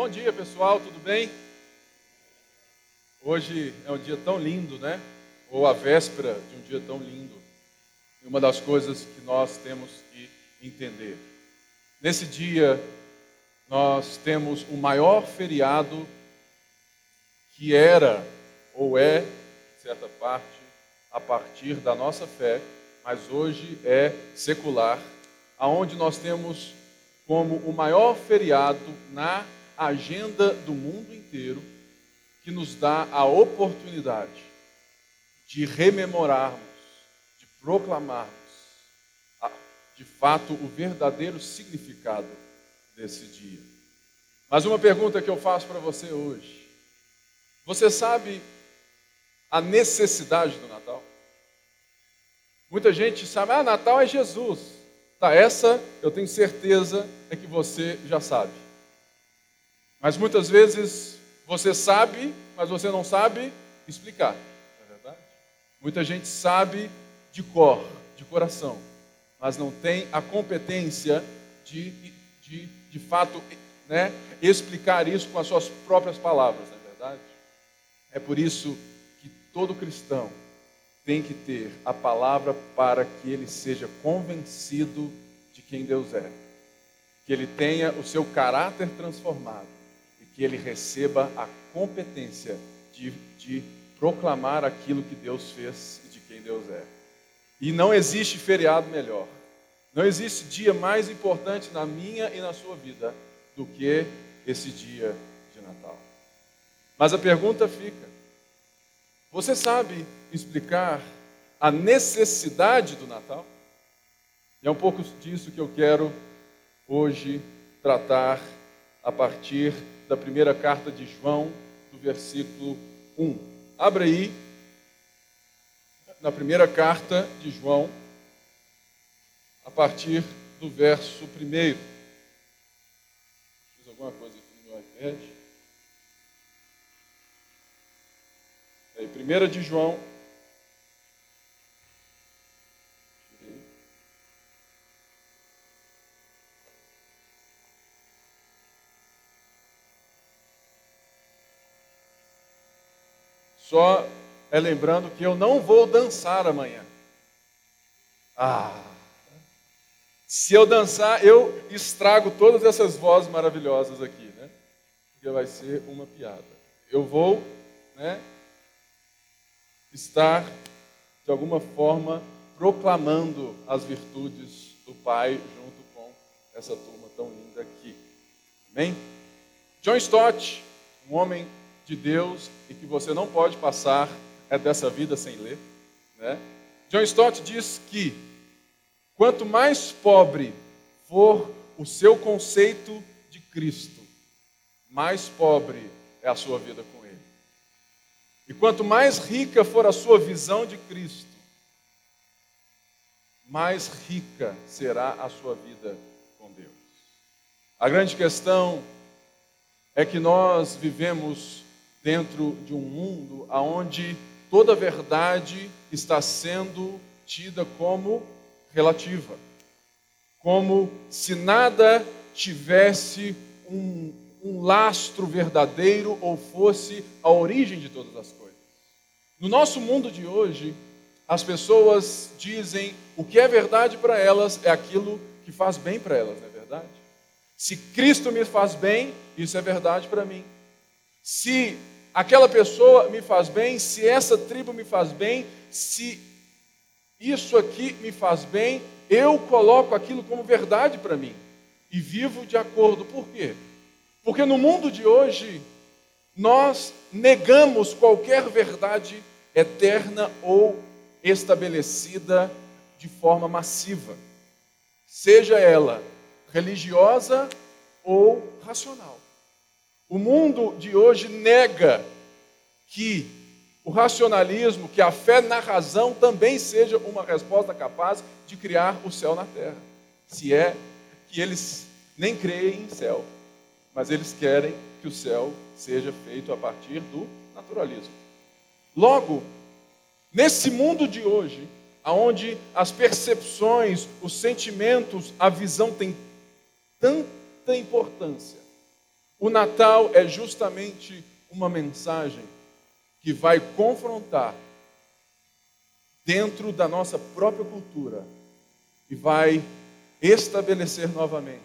Bom dia, pessoal, tudo bem? Hoje é um dia tão lindo, né? Ou a véspera de um dia tão lindo. E uma das coisas que nós temos que entender. Nesse dia, nós temos o maior feriado que era ou é, de certa parte, a partir da nossa fé, mas hoje é secular, aonde nós temos como o maior feriado na agenda do mundo inteiro, que nos dá a oportunidade de rememorarmos, de proclamarmos, de fato, o verdadeiro significado desse dia. Mas uma pergunta que eu faço para você hoje: você sabe a necessidade do Natal? Muita gente sabe, ah, Natal é Jesus. Tá, essa eu tenho certeza é que você já sabe. Mas muitas vezes você sabe, mas você não sabe explicar. É verdade? Muita gente sabe de cor, de coração, mas não tem a competência de, de, de fato, né, explicar isso com as suas próprias palavras, não é verdade? É por isso que todo cristão tem que ter a palavra para que ele seja convencido de quem Deus é, que ele tenha o seu caráter transformado que ele receba a competência de, de proclamar aquilo que Deus fez e de quem Deus é. E não existe feriado melhor. Não existe dia mais importante na minha e na sua vida do que esse dia de Natal. Mas a pergunta fica: você sabe explicar a necessidade do Natal? E é um pouco disso que eu quero hoje tratar a partir da primeira carta de João, do versículo 1. Abra aí, na primeira carta de João, a partir do verso 1. Fiz alguma coisa aqui no meu iPad. Aí, primeira de João, Só é lembrando que eu não vou dançar amanhã. Ah! Se eu dançar, eu estrago todas essas vozes maravilhosas aqui, né? Porque vai ser uma piada. Eu vou, né? Estar de alguma forma proclamando as virtudes do Pai junto com essa turma tão linda aqui. Amém? John Stott, um homem de Deus e que você não pode passar é dessa vida sem ler. Né? John Stott diz que quanto mais pobre for o seu conceito de Cristo, mais pobre é a sua vida com Ele. E quanto mais rica for a sua visão de Cristo, mais rica será a sua vida com Deus. A grande questão é que nós vivemos dentro de um mundo onde toda verdade está sendo tida como relativa, como se nada tivesse um, um lastro verdadeiro ou fosse a origem de todas as coisas. No nosso mundo de hoje, as pessoas dizem o que é verdade para elas é aquilo que faz bem para elas, não é verdade? Se Cristo me faz bem, isso é verdade para mim. Se aquela pessoa me faz bem, se essa tribo me faz bem, se isso aqui me faz bem, eu coloco aquilo como verdade para mim e vivo de acordo. Por quê? Porque no mundo de hoje nós negamos qualquer verdade eterna ou estabelecida de forma massiva, seja ela religiosa ou racional. O mundo de hoje nega que o racionalismo, que a fé na razão também seja uma resposta capaz de criar o céu na terra. Se é que eles nem creem em céu, mas eles querem que o céu seja feito a partir do naturalismo. Logo, nesse mundo de hoje, aonde as percepções, os sentimentos, a visão tem tanta importância, O Natal é justamente uma mensagem que vai confrontar dentro da nossa própria cultura e vai estabelecer novamente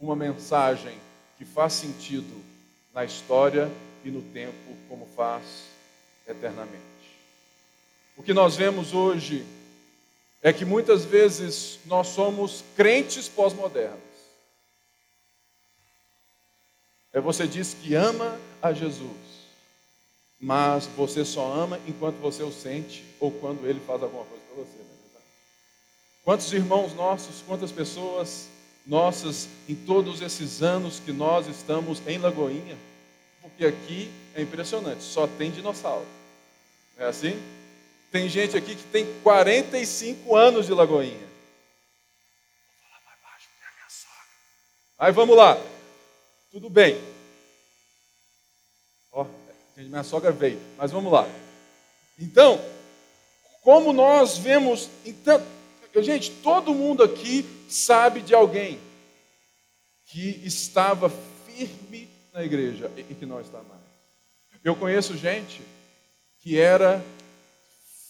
uma mensagem que faz sentido na história e no tempo, como faz eternamente. O que nós vemos hoje é que muitas vezes nós somos crentes pós-modernos. Você diz que ama a Jesus, mas você só ama enquanto você o sente ou quando ele faz alguma coisa para você. Né? Quantos irmãos nossos, quantas pessoas nossas em todos esses anos que nós estamos em Lagoinha, porque aqui é impressionante, só tem dinossauro. É assim? Tem gente aqui que tem 45 anos de Lagoinha. Vou falar mais baixo, é minha sogra. Aí vamos lá. Tudo bem. Ó, minha sogra veio, mas vamos lá. Então, como nós vemos, então, gente, todo mundo aqui sabe de alguém que estava firme na igreja e que não está mais. Eu conheço gente que era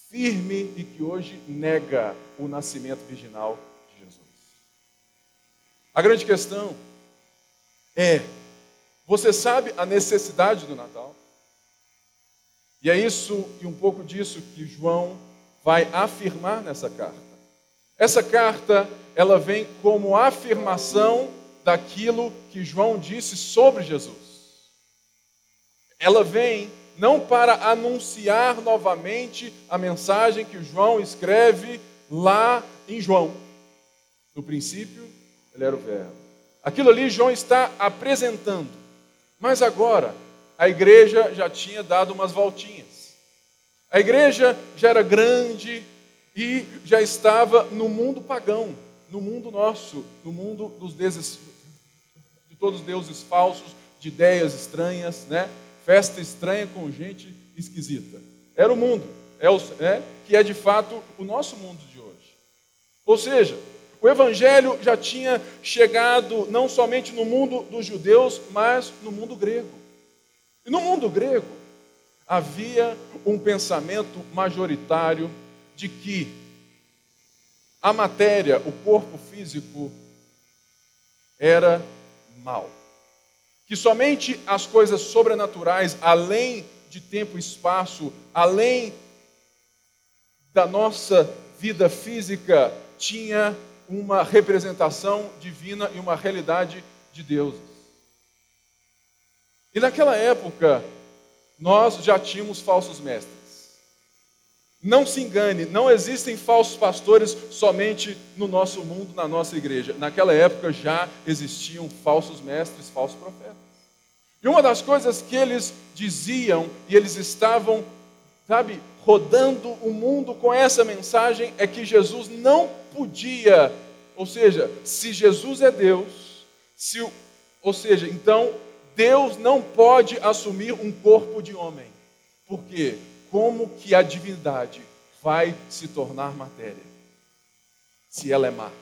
firme e que hoje nega o nascimento virginal de Jesus. A grande questão é: você sabe a necessidade do Natal? E é isso e um pouco disso que João vai afirmar nessa carta. Essa carta, ela vem como afirmação daquilo que João disse sobre Jesus. Ela vem não para anunciar novamente a mensagem que João escreve lá em João. No princípio, ele era o Verbo. Aquilo ali João está apresentando. Mas agora, a igreja já tinha dado umas voltinhas. A igreja já era grande e já estava no mundo pagão, no mundo nosso, no mundo dos deuses, de todos os deuses falsos, de ideias estranhas, né? Festa estranha com gente esquisita. Era o mundo, é o, é, que é de fato o nosso mundo de hoje. Ou seja, o Evangelho já tinha chegado não somente no mundo dos judeus, mas no mundo grego. E no mundo grego havia um pensamento majoritário de que a matéria, o corpo físico, era mal. Que somente as coisas sobrenaturais, além de tempo e espaço, além da nossa vida física, tinha uma representação divina e uma realidade de deuses. E naquela época, nós já tínhamos falsos mestres. Não se engane, não existem falsos pastores somente no nosso mundo, na nossa igreja. Naquela época já existiam falsos mestres, falsos profetas. E uma das coisas que eles diziam, e eles estavam, sabe, rodando o mundo com essa mensagem, é que Jesus não podia, ou seja, se Jesus é Deus, se, ou seja, então Deus não pode assumir um corpo de homem. Por quê? Como que a divindade vai se tornar matéria? Se ela é má.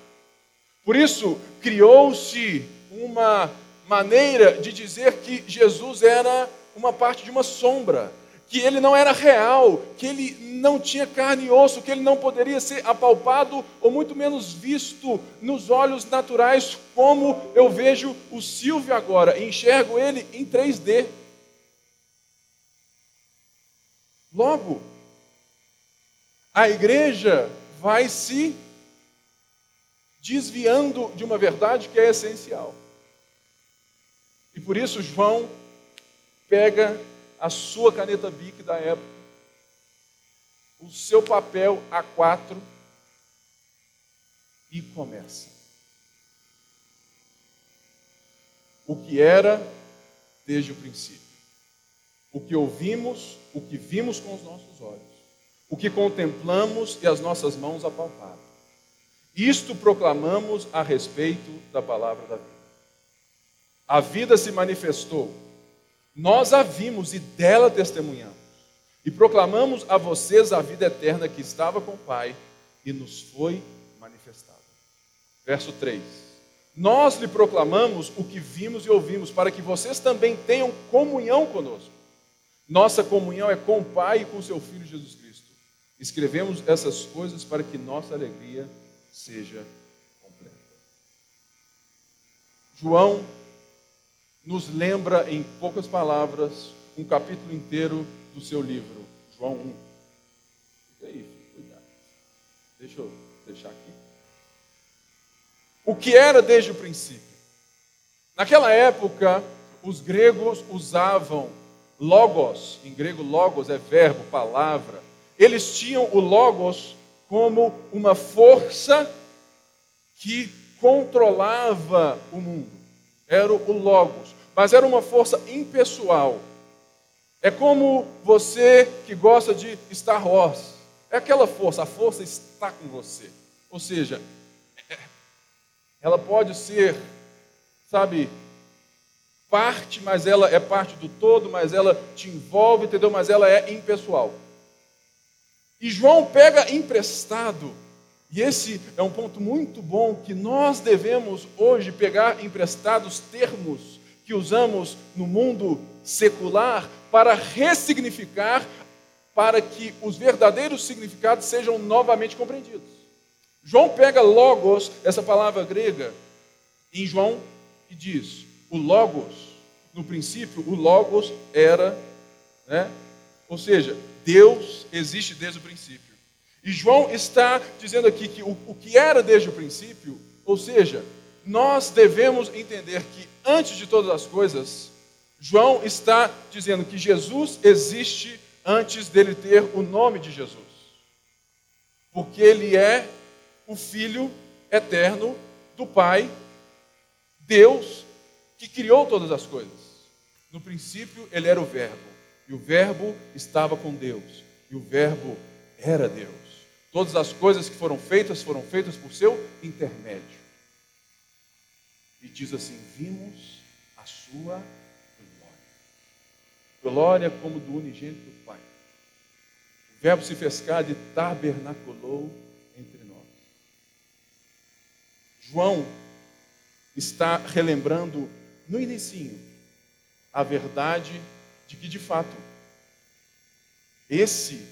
Por isso, criou-se uma maneira de dizer que Jesus era uma parte de uma sombra, que ele não era real, que ele não tinha carne e osso, que ele não poderia ser apalpado ou muito menos visto nos olhos naturais, como eu vejo o Silvio agora, enxergo ele em 3D. Logo, a igreja vai se desviando de uma verdade que é essencial. E por isso João pega a sua caneta Bic da época, o seu papel A4 e começa. O que era desde o princípio. O que ouvimos, o que vimos com os nossos olhos. O que contemplamos e as nossas mãos apalparam. Isto proclamamos a respeito da palavra da vida. A vida se manifestou nós a vimos e dela testemunhamos. E proclamamos a vocês a vida eterna que estava com o Pai e nos foi manifestada. Verso 3. Nós lhe proclamamos o que vimos e ouvimos, para que vocês também tenham comunhão conosco. Nossa comunhão é com o Pai e com seu Filho Jesus Cristo. Escrevemos essas coisas para que nossa alegria seja completa. João nos lembra, em poucas palavras, um capítulo inteiro do seu livro, João 1. Fica aí, cuidado. Deixa eu deixar aqui. O que era desde o princípio? Naquela época, os gregos usavam logos, em grego logos é verbo, palavra. Eles tinham o logos como uma força que controlava o mundo. Era o logos, mas era uma força impessoal. É como você que gosta de Star Wars. É aquela força, a força está com você. Ou seja, ela pode ser, sabe, parte, mas ela é parte do todo, mas ela te envolve, entendeu? Mas ela é impessoal. E João pega emprestado, e esse é um ponto muito bom que nós devemos hoje pegar emprestados termos que usamos no mundo secular para ressignificar, para que os verdadeiros significados sejam novamente compreendidos. João pega logos, essa palavra grega, em João, e diz: o logos, no princípio, o logos era, né? ou seja, Deus existe desde o princípio. E João está dizendo aqui que o, o que era desde o princípio, ou seja, nós devemos entender que antes de todas as coisas, João está dizendo que Jesus existe antes dele ter o nome de Jesus. Porque ele é o Filho eterno do Pai, Deus, que criou todas as coisas. No princípio, ele era o Verbo, e o Verbo estava com Deus, e o Verbo era Deus. Todas as coisas que foram feitas foram feitas por seu intermédio. E diz assim: Vimos a sua glória. Glória como do unigênito Pai. O Verbo se fez carne e tabernaculou João está relembrando no início a verdade de que de fato esse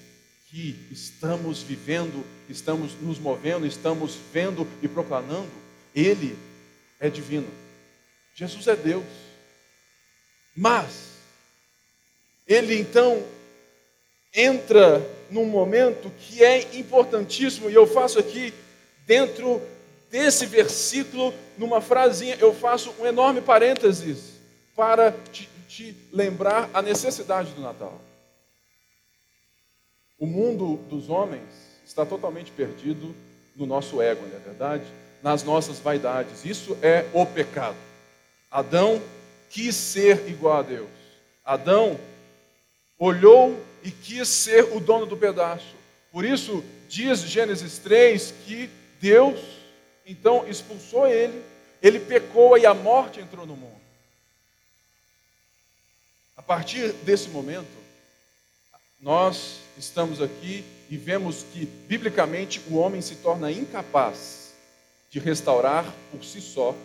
que estamos vivendo, estamos nos movendo, estamos vendo e proclamando, ele é divino. Jesus é Deus. Mas ele então entra num momento que é importantíssimo e eu faço aqui dentro desse versículo, numa frasinha, eu faço um enorme parênteses para te, te lembrar a necessidade do Natal. O mundo dos homens está totalmente perdido no nosso ego, não é verdade? Nas nossas vaidades. Isso é o pecado. Adão quis ser igual a Deus. Adão olhou e quis ser o dono do pedaço. Por isso, diz Gênesis 3 que Deus então expulsou ele, ele pecou e a morte entrou no mundo. A partir desse momento, nós estamos aqui e vemos que, biblicamente, o homem se torna incapaz de restaurar por si só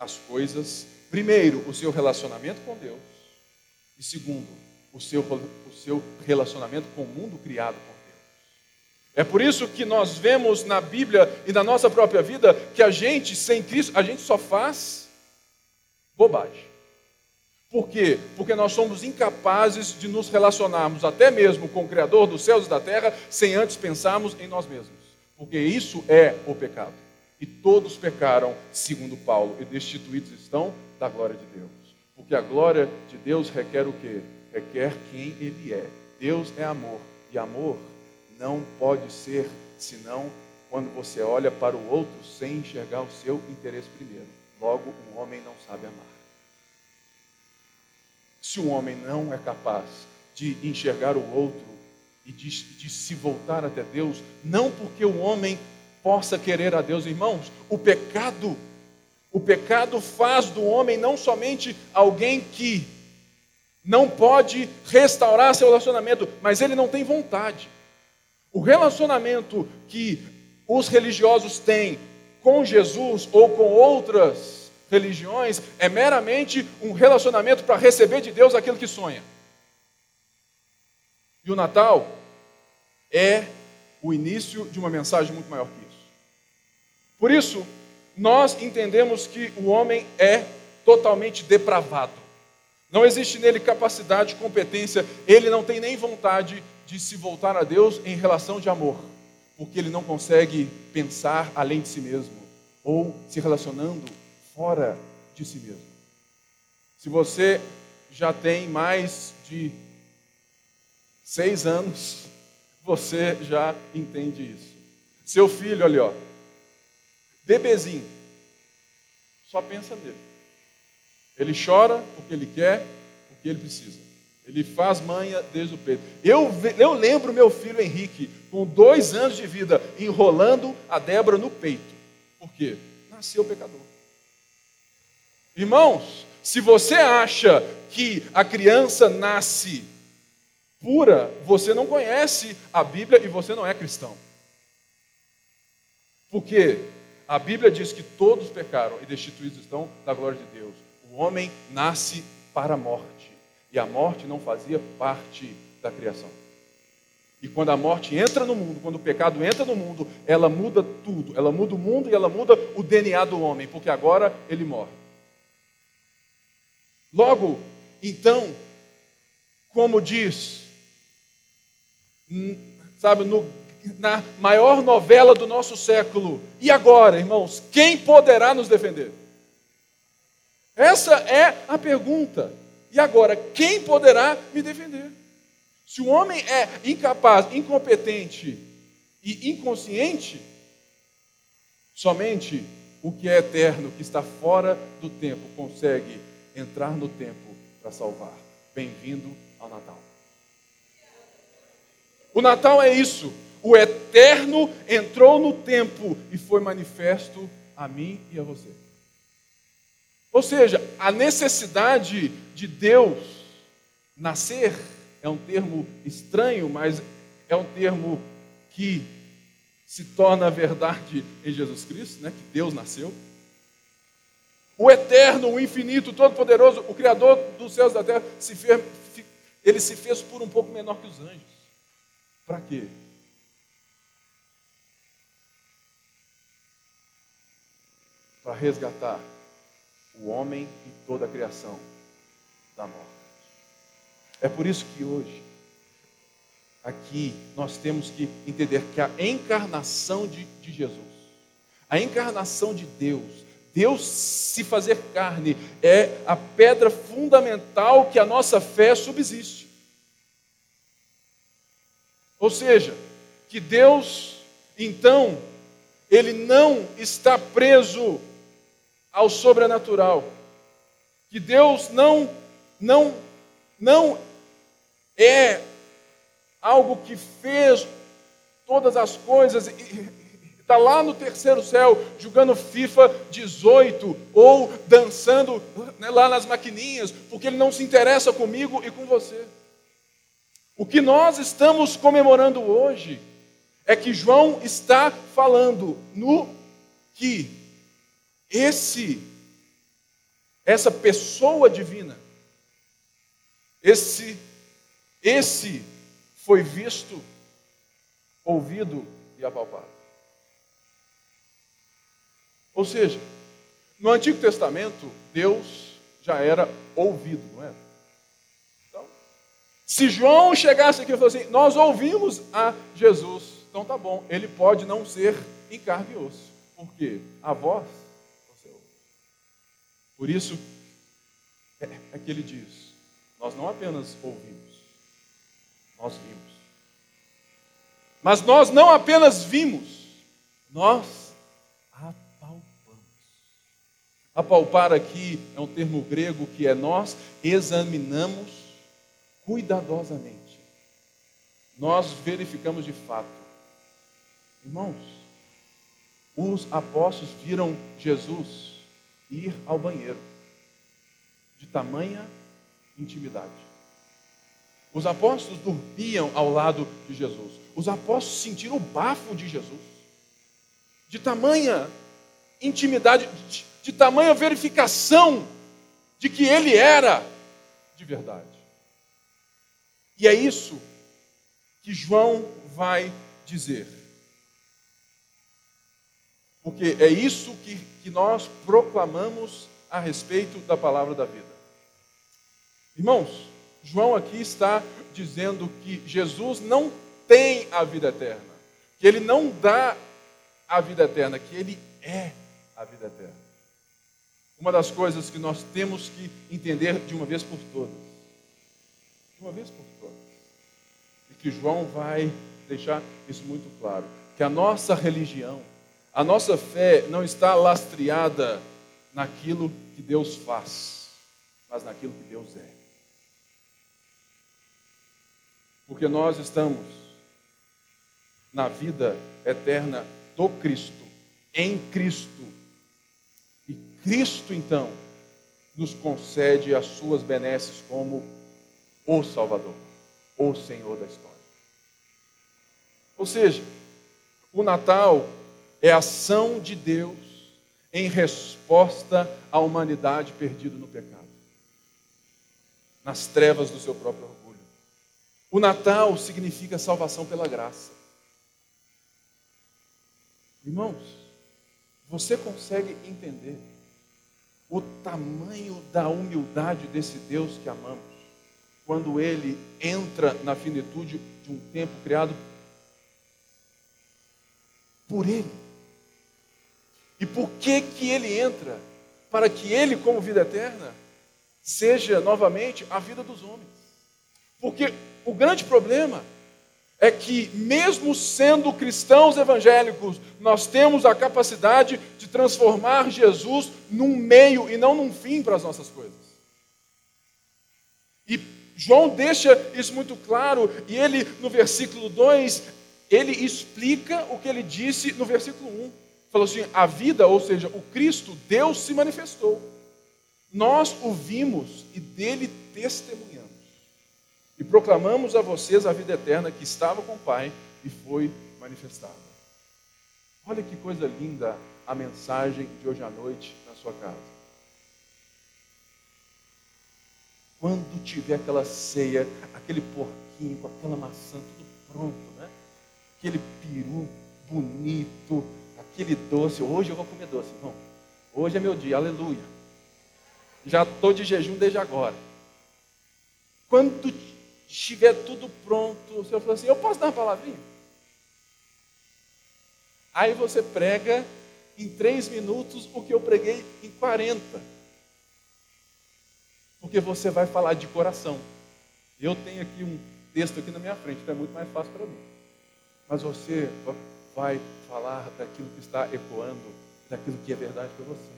as coisas. Primeiro, o seu relacionamento com Deus, e segundo, o seu, o seu relacionamento com o mundo criado por é por isso que nós vemos na Bíblia e na nossa própria vida que a gente, sem Cristo, a gente só faz bobagem. Por quê? Porque nós somos incapazes de nos relacionarmos até mesmo com o Criador dos céus e da terra sem antes pensarmos em nós mesmos. Porque isso é o pecado. E todos pecaram, segundo Paulo, e destituídos estão da glória de Deus. Porque a glória de Deus requer o quê? Requer quem Ele é. Deus é amor. E amor não pode ser senão quando você olha para o outro sem enxergar o seu interesse primeiro. Logo, um homem não sabe amar. Se um homem não é capaz de enxergar o outro e de, de se voltar até Deus, não porque o homem possa querer a Deus, irmãos, o pecado, o pecado faz do homem não somente alguém que não pode restaurar seu relacionamento, mas ele não tem vontade. O relacionamento que os religiosos têm com Jesus ou com outras religiões é meramente um relacionamento para receber de Deus aquilo que sonha. E o Natal é o início de uma mensagem muito maior que. Por isso, nós entendemos que o homem é totalmente depravado. Não existe nele capacidade, competência, ele não tem nem vontade de se voltar a Deus em relação de amor, porque ele não consegue pensar além de si mesmo ou se relacionando fora de si mesmo. Se você já tem mais de seis anos, você já entende isso. Seu filho, ali, ó, bebezinho, só pensa nele. Ele chora porque ele quer, porque ele precisa. Ele faz manha desde o peito. Eu, eu lembro meu filho Henrique, com dois anos de vida, enrolando a Débora no peito. Por quê? Nasceu pecador. Irmãos, se você acha que a criança nasce pura, você não conhece a Bíblia e você não é cristão. Porque a Bíblia diz que todos pecaram e destituídos estão da glória de Deus. O homem nasce para a morte e a morte não fazia parte da criação. E quando a morte entra no mundo, quando o pecado entra no mundo, ela muda tudo. Ela muda o mundo e ela muda o DNA do homem, porque agora ele morre. Logo, então, como diz sabe, no, na maior novela do nosso século. E agora, irmãos, quem poderá nos defender? Essa é a pergunta. E agora, quem poderá me defender? Se o homem é incapaz, incompetente e inconsciente, somente o que é eterno, que está fora do tempo, consegue entrar no tempo para salvar. Bem-vindo ao Natal. O Natal é isso. O eterno entrou no tempo e foi manifesto a mim e a você. Ou seja, a necessidade de Deus nascer é um termo estranho, mas é um termo que se torna verdade em Jesus Cristo, né? que Deus nasceu. O eterno, o infinito, todo-poderoso, o Criador dos céus e da terra, se fez, ele se fez por um pouco menor que os anjos. Para quê? Para resgatar o homem e toda a criação da morte. É por isso que hoje, aqui, nós temos que entender que a encarnação de, de Jesus, a encarnação de Deus, Deus se fazer carne, é a pedra fundamental que a nossa fé subsiste. Ou seja, que Deus, então, ele não está preso ao sobrenatural. Que Deus não não não é algo que fez todas as coisas e está lá no terceiro céu jogando FIFA 18 ou dançando né, lá nas maquininhas, porque ele não se interessa comigo e com você. O que nós estamos comemorando hoje é que João está falando no que esse essa pessoa divina esse esse foi visto, ouvido e apalpado. Ou seja, no Antigo Testamento, Deus já era ouvido, não era? Se João chegasse aqui e falasse assim, nós ouvimos a Jesus, então tá bom, ele pode não ser em carne e osso. Por quê? A voz. Por isso é, é que ele diz, nós não apenas ouvimos, nós vimos. Mas nós não apenas vimos, nós apalpamos. Apalpar aqui é um termo grego que é nós examinamos cuidadosamente, nós verificamos de fato. Irmãos, os apóstolos viram Jesus ir ao banheiro, de tamanha intimidade. Os apóstolos dormiam ao lado de Jesus. Os apóstolos sentiram o bafo de Jesus, de tamanha intimidade, de tamanha verificação de que ele era de verdade. E é isso que João vai dizer. Porque é isso que, que nós proclamamos a respeito da palavra da vida. Irmãos, João aqui está dizendo que Jesus não tem a vida eterna, que ele não dá a vida eterna, que ele é a vida eterna. Uma das coisas que nós temos que entender de uma vez por todas, de uma vez por todas, e que João vai deixar isso muito claro, que a nossa religião, a nossa fé não está lastreada naquilo que Deus faz, mas naquilo que Deus é. Porque nós estamos na vida eterna do Cristo, em Cristo. E Cristo, então, nos concede as suas benesses como o Salvador, o Senhor da história. Ou seja, o Natal é a ação de Deus em resposta à humanidade perdida no pecado, nas trevas do seu próprio orgulho. O Natal significa salvação pela graça. Irmãos, você consegue entender o tamanho da humildade desse Deus que amamos, quando ele entra na finitude de um tempo criado por ele. E por que que ele entra? Para que ele, como vida eterna, seja novamente a vida dos homens. Porque o grande problema é que, mesmo sendo cristãos evangélicos, nós temos a capacidade de transformar Jesus num meio e não num fim para as nossas coisas. E João deixa isso muito claro, e ele, no versículo 2, ele explica o que ele disse no versículo 1. Falou assim: a vida, ou seja, o Cristo, Deus se manifestou. Nós o vimos e dele testemunhamos. E proclamamos a vocês a vida eterna que estava com o Pai e foi manifestada. Olha que coisa linda a mensagem de hoje à noite na sua casa. Quando tiver aquela ceia, aquele porquinho com aquela maçã, tudo pronto, né? Aquele peru bonito, aquele doce. Hoje eu vou comer doce, irmão. Hoje é meu dia, aleluia. Já estou de jejum desde agora. Quando estiver tudo pronto, o Senhor falou assim: Eu posso dar uma palavrinha? Aí você prega em três minutos o que eu preguei em 40. Porque você vai falar de coração. Eu tenho aqui um texto aqui na minha frente, então é muito mais fácil para mim. Mas você vai falar daquilo que está ecoando, daquilo que é verdade para você.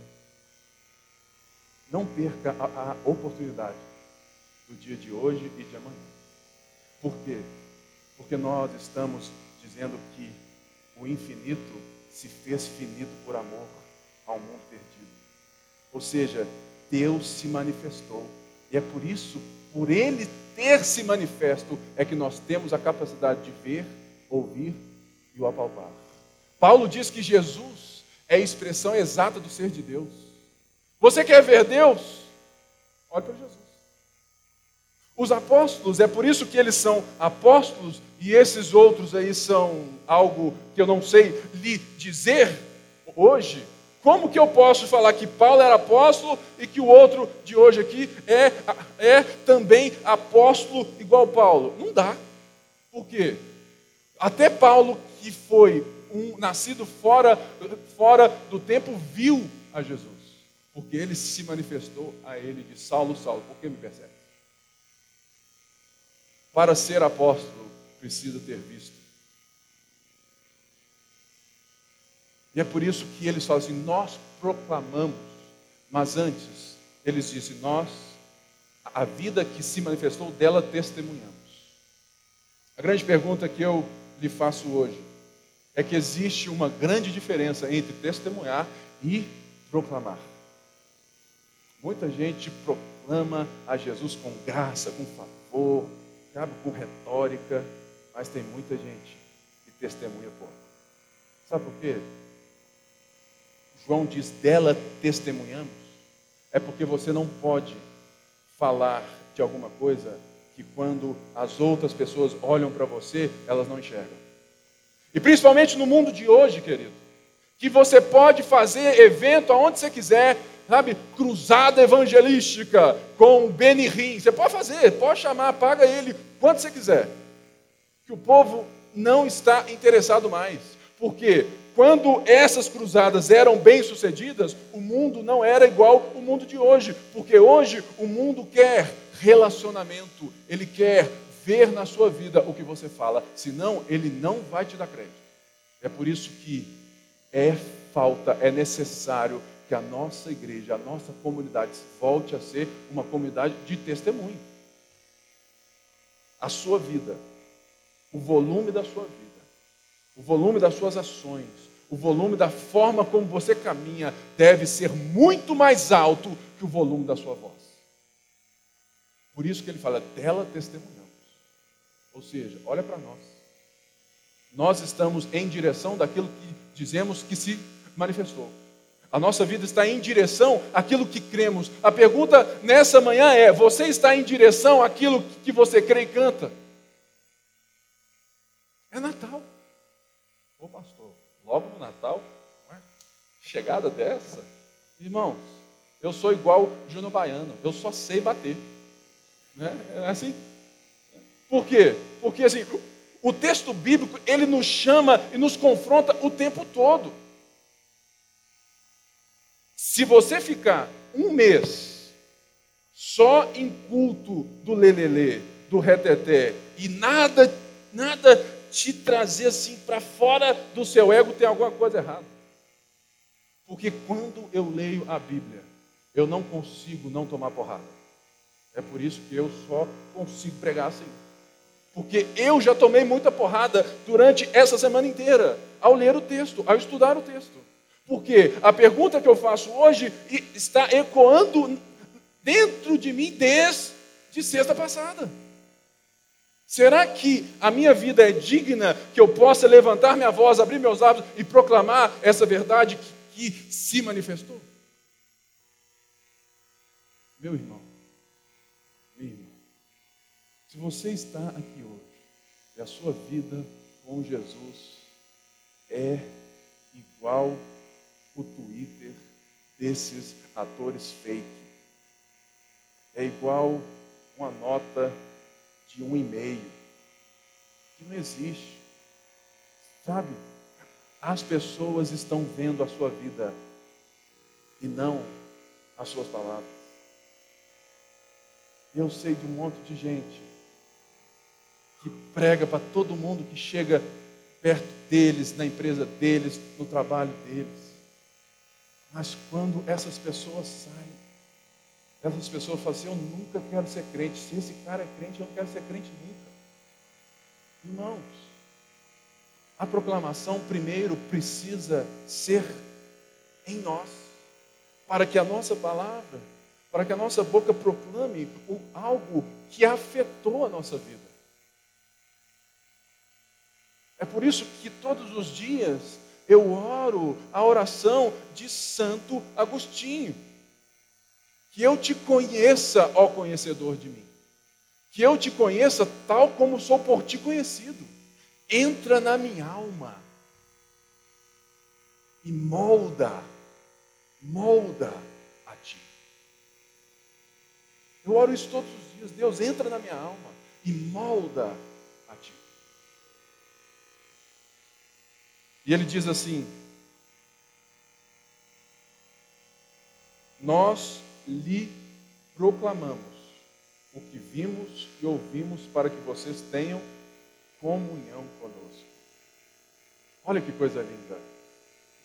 Não perca a, a oportunidade do dia de hoje e de amanhã. Por quê? Porque nós estamos dizendo que o infinito se fez finito por amor ao mundo perdido. Ou seja, Deus se manifestou. E é por isso, por Ele ter se manifesto, é que nós temos a capacidade de ver, ouvir e o apalpar. Paulo diz que Jesus é a expressão exata do ser de Deus. Você quer ver Deus? Olhe para Jesus. Os apóstolos, é por isso que eles são apóstolos e esses outros aí são algo que eu não sei lhe dizer hoje. Como que eu posso falar que Paulo era apóstolo e que o outro de hoje aqui é, é também apóstolo igual Paulo? Não dá. Por quê? Até Paulo, que foi um nascido fora, fora do tempo, viu a Jesus. Porque ele se manifestou a ele de Saulo, Saulo, por que me persegue? Para ser apóstolo, precisa ter visto. E é por isso que eles falam assim: nós proclamamos, mas antes, eles dizem: nós, a vida que se manifestou dela, testemunhamos. A grande pergunta que eu lhe faço hoje é que existe uma grande diferença entre testemunhar e proclamar. Muita gente proclama a Jesus com graça, com favor, sabe, com retórica, mas tem muita gente que testemunha pouco. Sabe por quê? João diz: dela testemunhamos, é porque você não pode falar de alguma coisa que quando as outras pessoas olham para você, elas não enxergam. E principalmente no mundo de hoje, querido, que você pode fazer evento aonde você quiser, sabe, cruzada evangelística com Benny Rim. Você pode fazer, pode chamar, paga ele quanto você quiser. Que o povo não está interessado mais. Porque quando essas cruzadas eram bem-sucedidas, o mundo não era igual o mundo de hoje. Porque hoje o mundo quer relacionamento, ele quer ver na sua vida o que você fala, senão ele não vai te dar crédito. É por isso que é falta, é necessário que a nossa igreja, a nossa comunidade volte a ser uma comunidade de testemunho. A sua vida, o volume da sua vida, o volume das suas ações, o volume da forma como você caminha deve ser muito mais alto que o volume da sua voz. Por isso que ele fala, dela testemunhamos. Ou seja, olha para nós. Nós estamos em direção daquilo que dizemos que se manifestou. A nossa vida está em direção àquilo que cremos. A pergunta nessa manhã é: você está em direção àquilo que você crê e canta? É Natal. Ô pastor, logo no Natal, chegada dessa, irmãos, eu sou igual Júnior Baiano, eu só sei bater. Né? É assim? Por quê? Porque assim, o texto bíblico, ele nos chama e nos confronta o tempo todo. Se você ficar um mês só em culto do lelele, do reteté, e nada, nada te trazer assim para fora do seu ego, tem alguma coisa errada. Porque quando eu leio a Bíblia, eu não consigo não tomar porrada. É por isso que eu só consigo pregar assim. Porque eu já tomei muita porrada durante essa semana inteira, ao ler o texto, ao estudar o texto. Porque a pergunta que eu faço hoje está ecoando dentro de mim desde sexta passada. Será que a minha vida é digna que eu possa levantar minha voz, abrir meus lábios e proclamar essa verdade que, que se manifestou? Meu irmão, se você está aqui hoje e a sua vida com Jesus é igual o Twitter desses atores fake, é igual uma nota de um e-mail, que não existe. Sabe? As pessoas estão vendo a sua vida e não as suas palavras. Eu sei de um monte de gente que prega para todo mundo que chega perto deles, na empresa deles, no trabalho deles. Mas quando essas pessoas saem essas pessoas falam assim: Eu nunca quero ser crente. Se esse cara é crente, eu não quero ser crente nunca. Irmãos, a proclamação primeiro precisa ser em nós, para que a nossa palavra, para que a nossa boca proclame algo que afetou a nossa vida. É por isso que todos os dias eu oro a oração de Santo Agostinho. Que eu te conheça, ó conhecedor de mim. Que eu te conheça tal como sou por ti conhecido. Entra na minha alma e molda, molda a ti. Eu oro isso todos os dias. Deus entra na minha alma e molda a ti. E ele diz assim: Nós lhe proclamamos o que vimos e ouvimos para que vocês tenham comunhão conosco. Olha que coisa linda.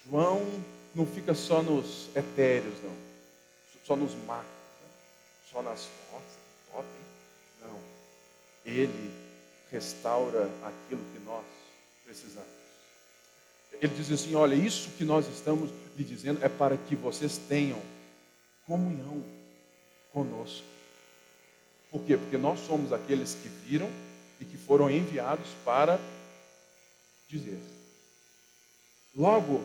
João não fica só nos etéreos, não. Só nos macros, só nas fotos, top. Não. Ele restaura aquilo que nós precisamos. Ele diz assim: olha, isso que nós estamos lhe dizendo é para que vocês tenham comunhão conosco. Por quê? Porque nós somos aqueles que viram e que foram enviados para dizer. Logo,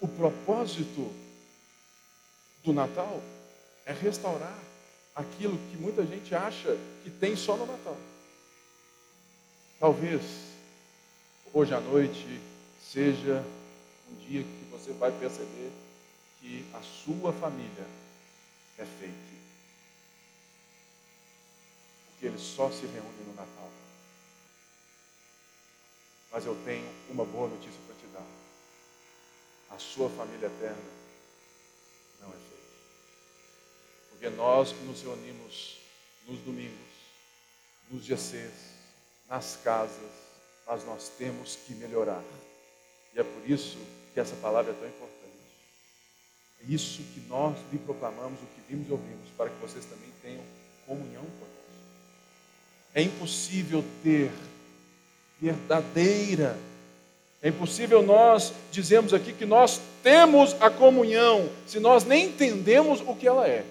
O propósito do Natal é restaurar aquilo que muita gente acha que tem só no Natal. Talvez hoje à noite seja um dia que você vai perceber que a sua família é fake. Porque eles só se reúnem no Natal. Mas eu tenho uma boa notícia para te dar. A sua família eterna não é fake. Porque nós nos reunimos nos domingos, nos GCs, nas casas, mas nós temos que melhorar. E é por isso que essa palavra é tão importante. É isso que nós lhe proclamamos, o que vimos e ouvimos, para que vocês também tenham comunhão conosco. É impossível ter verdadeira. É impossível nós dizemos aqui que nós temos a comunhão se nós nem entendemos o que ela é.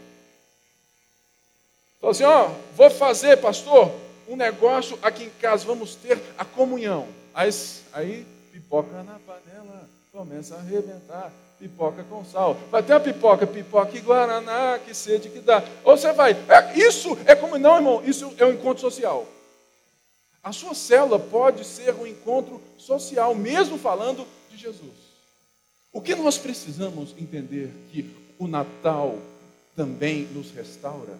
Então assim, ó, vou fazer, pastor, um negócio aqui em casa, vamos ter a comunhão. Aí, aí pipoca na panela, começa a arrebentar, pipoca com sal. Vai ter a pipoca, pipoca e guaraná, que sede que dá. Ou você vai, é, isso é como, não irmão, isso é um encontro social. A sua célula pode ser um encontro social, mesmo falando de Jesus. O que nós precisamos entender que o Natal também nos restaura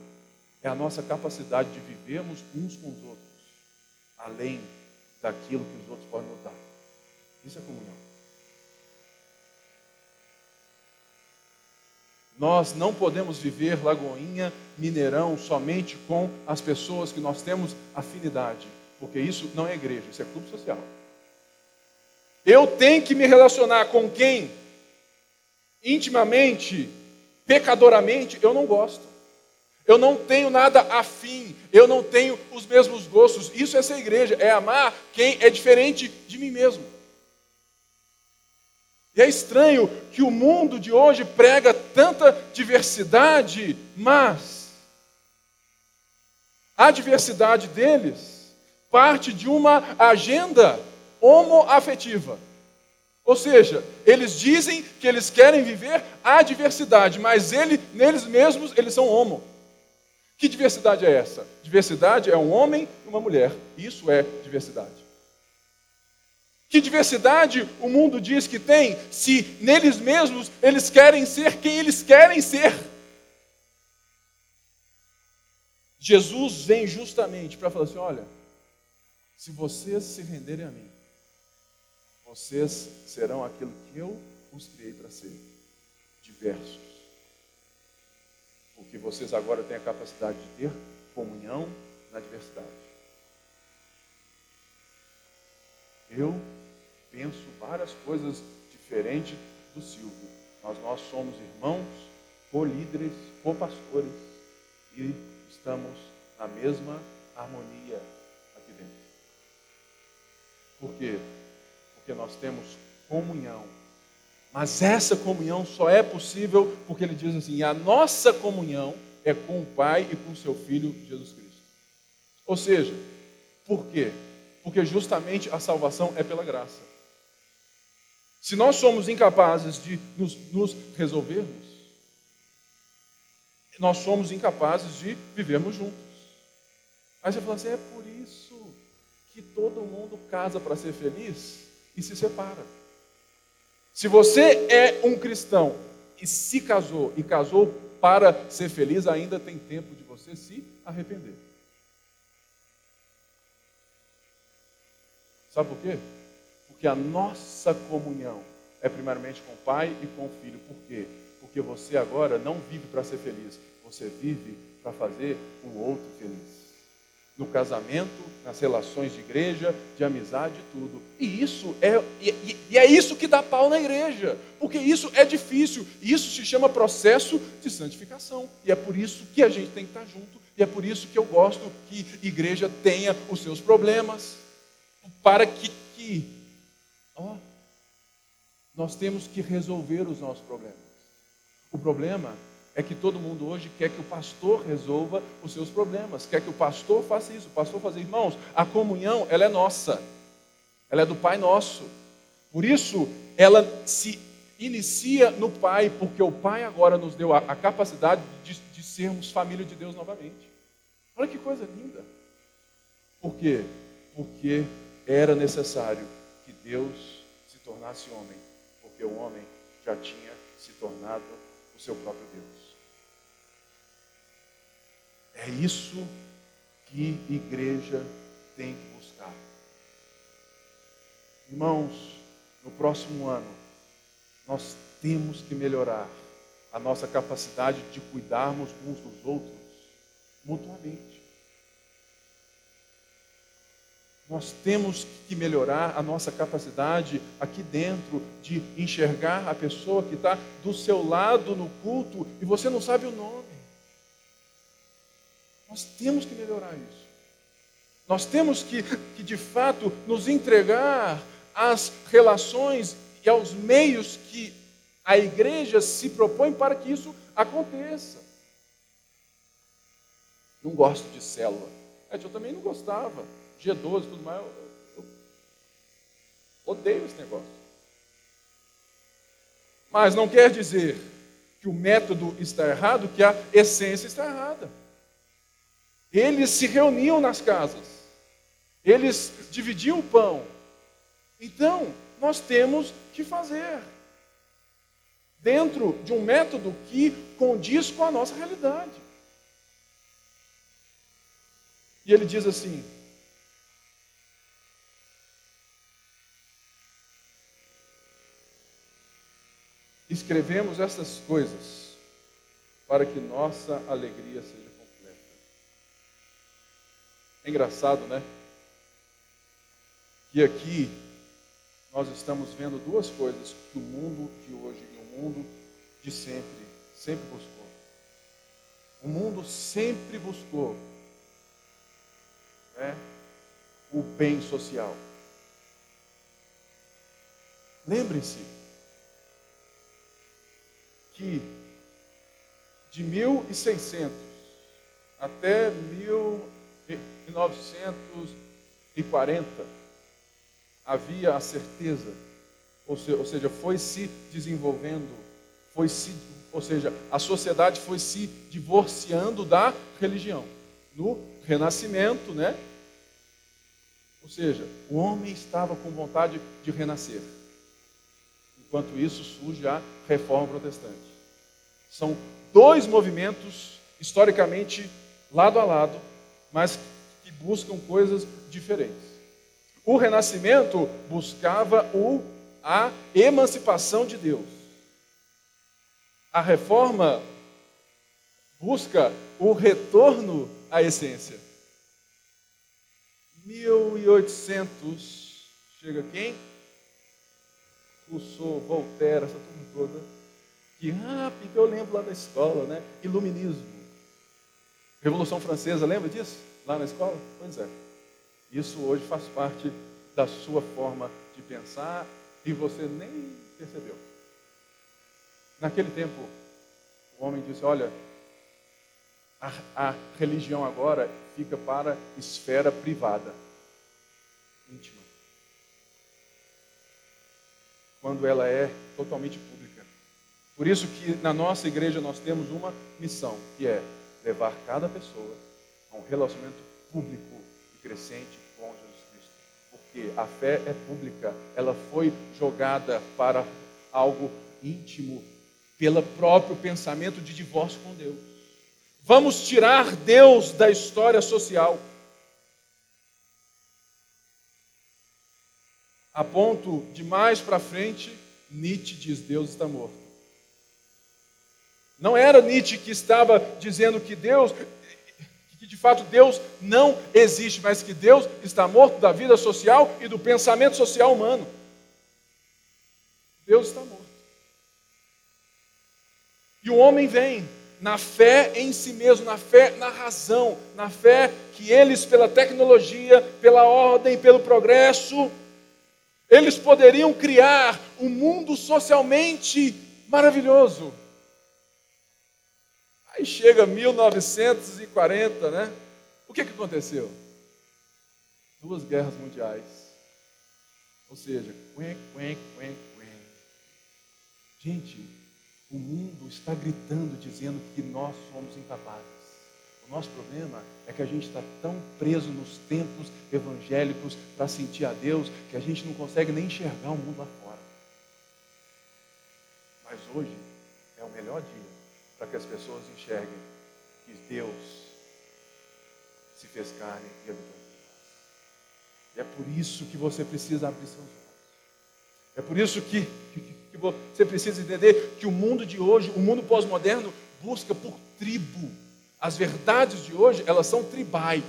é a nossa capacidade de vivermos uns com os outros, além daquilo que os outros podem nos dar. Isso é comunhão. Nós não podemos viver Lagoinha, Mineirão somente com as pessoas que nós temos afinidade. Porque isso não é igreja, isso é clube social. Eu tenho que me relacionar com quem intimamente, pecadoramente, eu não gosto. Eu não tenho nada afim, eu não tenho os mesmos gostos. Isso é ser igreja, é amar quem é diferente de mim mesmo. E é estranho que o mundo de hoje prega tanta diversidade, mas a diversidade deles parte de uma agenda homoafetiva. Ou seja, eles dizem que eles querem viver a diversidade, mas ele, neles mesmos eles são homo. Que diversidade é essa? Diversidade é um homem e uma mulher. Isso é diversidade. Que diversidade o mundo diz que tem se neles mesmos eles querem ser quem eles querem ser? Jesus vem justamente para falar assim: olha, se vocês se renderem a mim, vocês serão aquilo que eu os criei para ser diversos. Porque vocês agora têm a capacidade de ter comunhão na diversidade. Eu penso várias coisas diferentes do Silvio, mas nós somos irmãos, co-líderes, co-pastores e estamos na mesma harmonia por quê? Porque nós temos comunhão. Mas essa comunhão só é possível porque ele diz assim: a nossa comunhão é com o Pai e com o seu Filho Jesus Cristo. Ou seja, por quê? Porque justamente a salvação é pela graça. Se nós somos incapazes de nos, nos resolvermos, nós somos incapazes de vivermos juntos. Aí você fala assim: é por isso que todo mundo casa para ser feliz e se separa. Se você é um cristão e se casou e casou para ser feliz, ainda tem tempo de você se arrepender. Sabe por quê? Porque a nossa comunhão é primeiramente com o Pai e com o Filho. Por quê? Porque você agora não vive para ser feliz, você vive para fazer o outro feliz no casamento, nas relações de igreja, de amizade, tudo. E isso é e, e, é isso que dá pau na igreja, porque isso é difícil. Isso se chama processo de santificação. E é por isso que a gente tem que estar junto. E é por isso que eu gosto que igreja tenha os seus problemas, para que, que ó, nós temos que resolver os nossos problemas. O problema é que todo mundo hoje quer que o pastor resolva os seus problemas, quer que o pastor faça isso, o pastor faça, irmãos, a comunhão, ela é nossa. Ela é do Pai nosso. Por isso, ela se inicia no Pai, porque o Pai agora nos deu a, a capacidade de, de sermos família de Deus novamente. Olha que coisa linda. Por quê? Porque era necessário que Deus se tornasse homem, porque o homem já tinha se tornado o seu próprio Deus. É isso que igreja tem que buscar. Irmãos, no próximo ano, nós temos que melhorar a nossa capacidade de cuidarmos uns dos outros mutuamente. Nós temos que melhorar a nossa capacidade aqui dentro de enxergar a pessoa que está do seu lado no culto e você não sabe o nome. Nós temos que melhorar isso. Nós temos que, que de fato, nos entregar às relações e aos meios que a igreja se propõe para que isso aconteça. Não gosto de célula. É, eu também não gostava. G12 tudo mais. Odeio esse negócio. Mas não quer dizer que o método está errado, que a essência está errada. Eles se reuniam nas casas, eles dividiam o pão. Então, nós temos que fazer dentro de um método que condiz com a nossa realidade. E ele diz assim: Escrevemos essas coisas para que nossa alegria seja é engraçado, né? Que aqui nós estamos vendo duas coisas que o mundo de hoje e o mundo de sempre sempre buscou. O mundo sempre buscou né, o bem social. Lembrem-se que de 1600 até 1940 havia a certeza, ou seja, foi se desenvolvendo, foi se, ou seja, a sociedade foi se divorciando da religião. No Renascimento, né? Ou seja, o homem estava com vontade de renascer. Enquanto isso surge a reforma protestante. São dois movimentos historicamente lado a lado, mas que buscam coisas diferentes. O renascimento buscava o, a emancipação de Deus. A reforma busca o retorno à essência. 1800, chega quem? Rousseau, Voltaire, essa turma toda. Que, ah, eu lembro lá da escola, né? Iluminismo. Revolução Francesa, lembra disso? Lá na escola? Pois é. Isso hoje faz parte da sua forma de pensar e você nem percebeu. Naquele tempo, o homem disse: Olha, a, a religião agora fica para esfera privada, íntima. Quando ela é totalmente pública. Por isso que na nossa igreja nós temos uma missão, que é levar cada pessoa a um relacionamento público e crescente com Jesus Cristo. Porque a fé é pública, ela foi jogada para algo íntimo pelo próprio pensamento de divórcio com Deus. Vamos tirar Deus da história social. A ponto de mais para frente, Nietzsche diz: Deus está morto. Não era Nietzsche que estava dizendo que Deus, de fato Deus não existe, mas que Deus está morto da vida social e do pensamento social humano. Deus está morto. E o homem vem na fé em si mesmo, na fé na razão, na fé que eles, pela tecnologia, pela ordem, pelo progresso, eles poderiam criar um mundo socialmente maravilhoso. Aí chega 1940, né? O que, que aconteceu? Duas guerras mundiais. Ou seja, quen, quen, quen, quen. Gente, o mundo está gritando, dizendo que nós somos incapazes. O nosso problema é que a gente está tão preso nos tempos evangélicos para sentir a Deus que a gente não consegue nem enxergar o mundo lá fora. Mas hoje é o melhor dia para que as pessoas enxerguem que Deus se fez carne e habitou entre nós. E é por isso que você precisa abrir seus olhos. É por isso que, que, que você precisa entender que o mundo de hoje, o mundo pós-moderno, busca por tribo. As verdades de hoje, elas são tribais.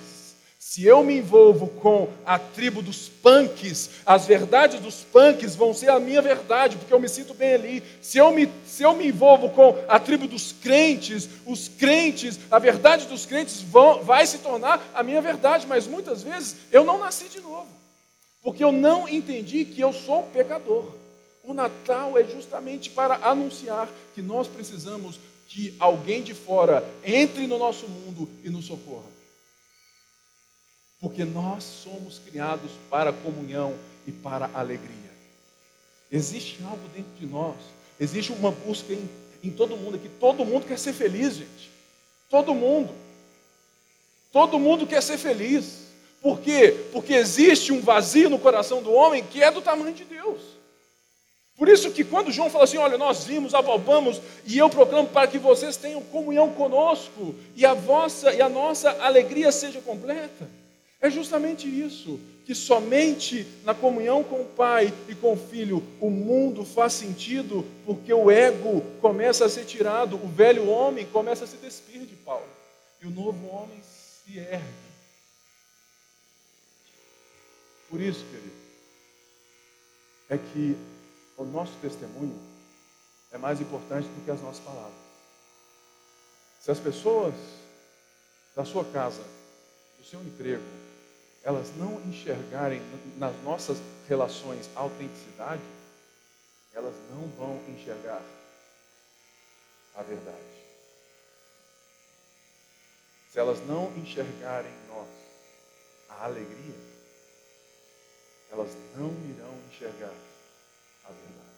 Se eu me envolvo com a tribo dos punks, as verdades dos punks vão ser a minha verdade, porque eu me sinto bem ali. Se eu me, se eu me envolvo com a tribo dos crentes, os crentes, a verdade dos crentes vão, vai se tornar a minha verdade, mas muitas vezes eu não nasci de novo, porque eu não entendi que eu sou pecador. O Natal é justamente para anunciar que nós precisamos que alguém de fora entre no nosso mundo e nos socorra. Porque nós somos criados para comunhão e para alegria. Existe algo dentro de nós, existe uma busca em, em todo mundo aqui. Todo mundo quer ser feliz, gente. Todo mundo. Todo mundo quer ser feliz. Por quê? Porque existe um vazio no coração do homem que é do tamanho de Deus. Por isso que quando João fala assim, olha, nós vimos, apalpamos, e eu proclamo para que vocês tenham comunhão conosco e a vossa e a nossa alegria seja completa. É justamente isso, que somente na comunhão com o Pai e com o Filho o mundo faz sentido, porque o ego começa a ser tirado, o velho homem começa a se despir de Paulo, e o novo homem se ergue. Por isso, querido, é que o nosso testemunho é mais importante do que as nossas palavras. Se as pessoas da sua casa, do seu emprego, elas não enxergarem nas nossas relações autenticidade, elas não vão enxergar a verdade. Se elas não enxergarem em nós a alegria, elas não irão enxergar a verdade.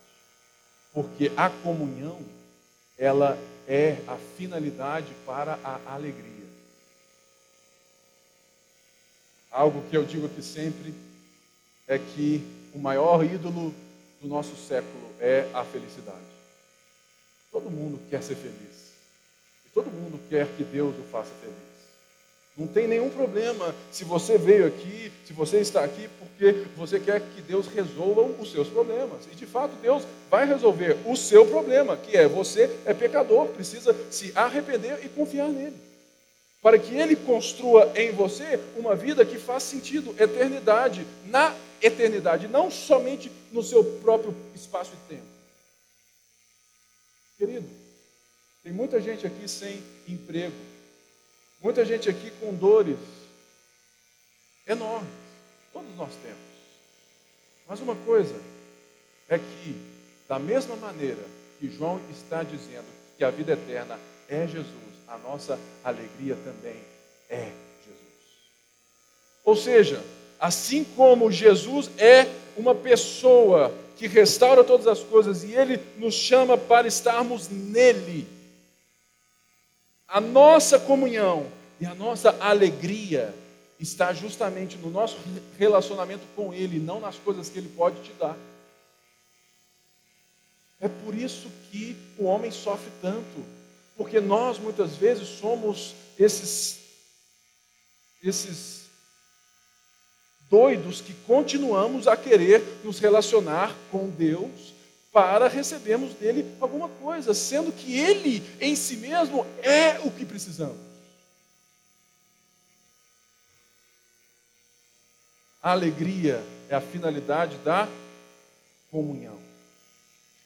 Porque a comunhão, ela é a finalidade para a alegria. Algo que eu digo aqui sempre é que o maior ídolo do nosso século é a felicidade. Todo mundo quer ser feliz. E todo mundo quer que Deus o faça feliz. Não tem nenhum problema se você veio aqui, se você está aqui porque você quer que Deus resolva os seus problemas. E de fato Deus vai resolver o seu problema, que é você é pecador, precisa se arrepender e confiar nele. Para que ele construa em você uma vida que faz sentido, eternidade, na eternidade, não somente no seu próprio espaço e tempo. Querido, tem muita gente aqui sem emprego Muita gente aqui com dores enormes. Todos nós temos. Mas uma coisa é que, da mesma maneira que João está dizendo que a vida eterna é Jesus, a nossa alegria também é Jesus. Ou seja, assim como Jesus é uma pessoa que restaura todas as coisas e ele nos chama para estarmos nele a nossa comunhão e a nossa alegria está justamente no nosso relacionamento com Ele, não nas coisas que Ele pode te dar. É por isso que o homem sofre tanto, porque nós muitas vezes somos esses esses doidos que continuamos a querer nos relacionar com Deus para recebermos dele alguma coisa, sendo que ele em si mesmo é o que precisamos. A alegria é a finalidade da comunhão.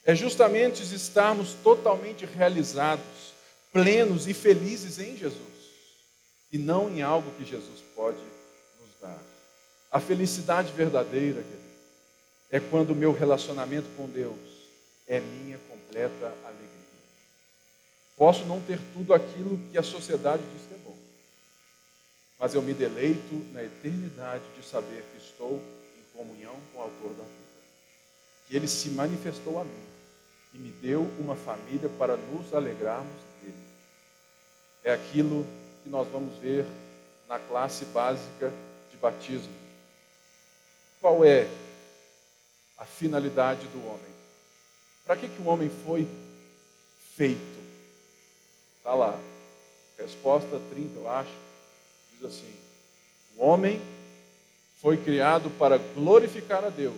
É justamente estarmos totalmente realizados, plenos e felizes em Jesus, e não em algo que Jesus pode nos dar. A felicidade verdadeira, querido, é quando o meu relacionamento com Deus é minha completa alegria. Posso não ter tudo aquilo que a sociedade diz que é bom, mas eu me deleito na eternidade de saber que estou em comunhão com o Autor da vida, que Ele se manifestou a mim e me deu uma família para nos alegrarmos. É aquilo que nós vamos ver na classe básica de batismo. Qual é a finalidade do homem? Para que, que o homem foi feito? Está lá. Resposta 30, eu acho. Diz assim: O homem foi criado para glorificar a Deus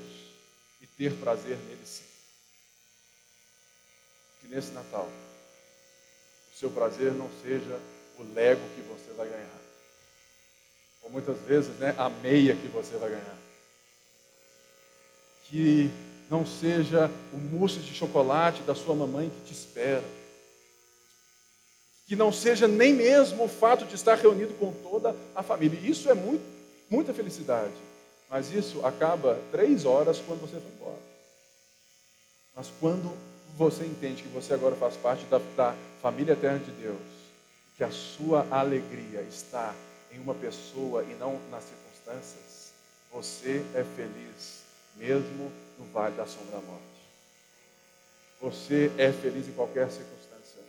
e ter prazer nele sim. Que nesse Natal seu prazer não seja o lego que você vai ganhar. Ou muitas vezes, né, a meia que você vai ganhar. Que não seja o mousse de chocolate da sua mamãe que te espera. Que não seja nem mesmo o fato de estar reunido com toda a família. Isso é muito, muita felicidade. Mas isso acaba três horas quando você vai embora. Mas quando você entende que você agora faz parte da, da família eterna de Deus, que a sua alegria está em uma pessoa e não nas circunstâncias, você é feliz mesmo no vale da sombra da morte. Você é feliz em qualquer circunstância,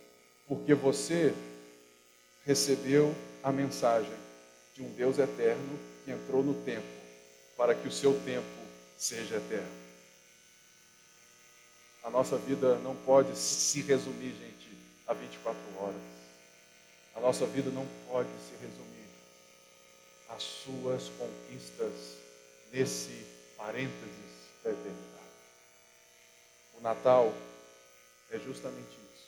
porque você recebeu a mensagem de um Deus eterno que entrou no tempo para que o seu tempo seja eterno. A nossa vida não pode se resumir, gente, a 24 horas. A nossa vida não pode se resumir às suas conquistas nesse parênteses da eternidade. O Natal é justamente isso.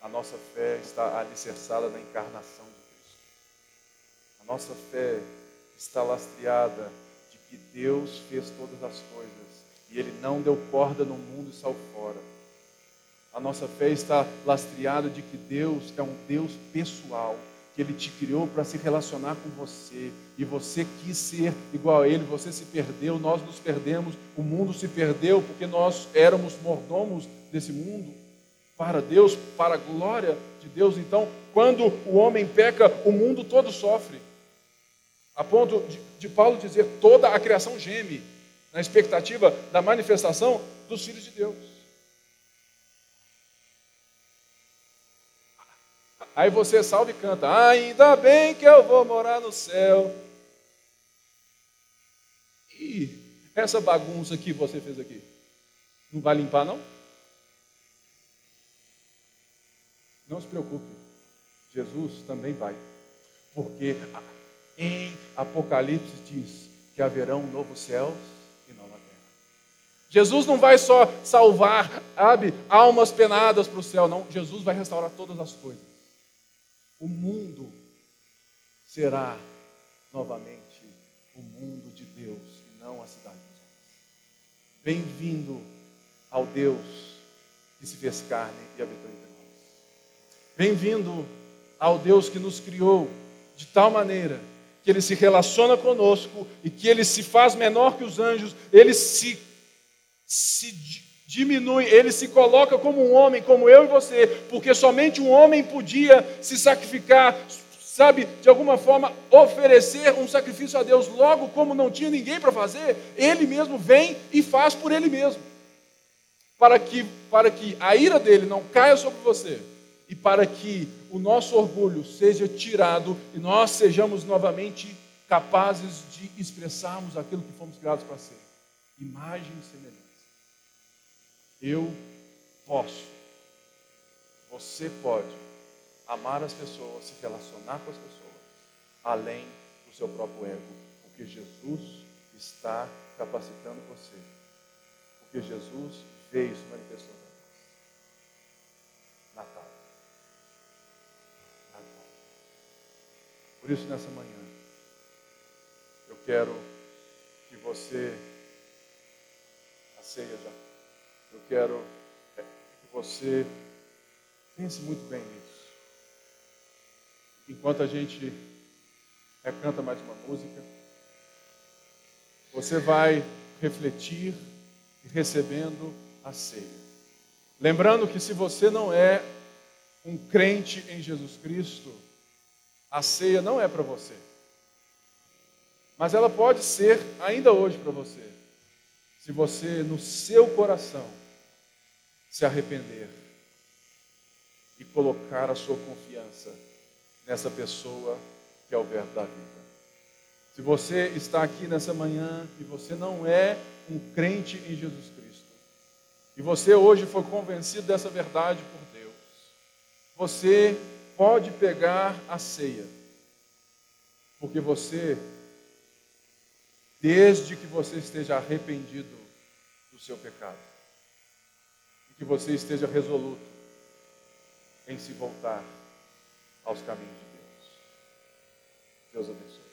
A nossa fé está alicerçada na encarnação de Cristo. A nossa fé está lastreada de que Deus fez todas as coisas e Ele não deu corda no mundo e saiu fora. A nossa fé está lastreada de que Deus é um Deus pessoal, que Ele te criou para se relacionar com você, e você quis ser igual a Ele, você se perdeu, nós nos perdemos, o mundo se perdeu porque nós éramos mordomos desse mundo. Para Deus, para a glória de Deus. Então, quando o homem peca, o mundo todo sofre. A ponto de, de Paulo dizer: toda a criação geme, na expectativa da manifestação dos filhos de Deus. Aí você salva e canta: Ainda bem que eu vou morar no céu. E essa bagunça que você fez aqui, não vai limpar, não? Não se preocupe, Jesus também vai, porque em Apocalipse diz que haverão novos céus. Jesus não vai só salvar, sabe, almas penadas para o céu, não. Jesus vai restaurar todas as coisas. O mundo será novamente o mundo de Deus e não a cidade dos homens. Bem-vindo ao Deus que se fez carne e habitou entre nós. Bem-vindo ao Deus que nos criou de tal maneira que ele se relaciona conosco e que ele se faz menor que os anjos, ele se, se diminui, ele se coloca como um homem, como eu e você, porque somente um homem podia se sacrificar, sabe, de alguma forma oferecer um sacrifício a Deus. Logo, como não tinha ninguém para fazer, ele mesmo vem e faz por ele mesmo. Para que, para que a ira dele não caia sobre você e para que o nosso orgulho seja tirado e nós sejamos novamente capazes de expressarmos aquilo que fomos criados para ser imagem e semelhança. Eu posso, você pode amar as pessoas, se relacionar com as pessoas, além do seu próprio ego, porque Jesus está capacitando você, porque Jesus veio se manifestou. Natal. Por isso, nessa manhã, eu quero que você, a ceia já, eu quero que você pense muito bem nisso. Enquanto a gente canta mais uma música, você vai refletir e recebendo a ceia. Lembrando que se você não é um crente em Jesus Cristo, a ceia não é para você. Mas ela pode ser ainda hoje para você. Se você, no seu coração, se arrepender e colocar a sua confiança nessa pessoa que é o Verbo da vida. Se você está aqui nessa manhã e você não é um crente em Jesus Cristo, e você hoje foi convencido dessa verdade por Deus, você pode pegar a ceia, porque você, desde que você esteja arrependido do seu pecado, que você esteja resoluto em se voltar aos caminhos de Deus. Deus abençoe.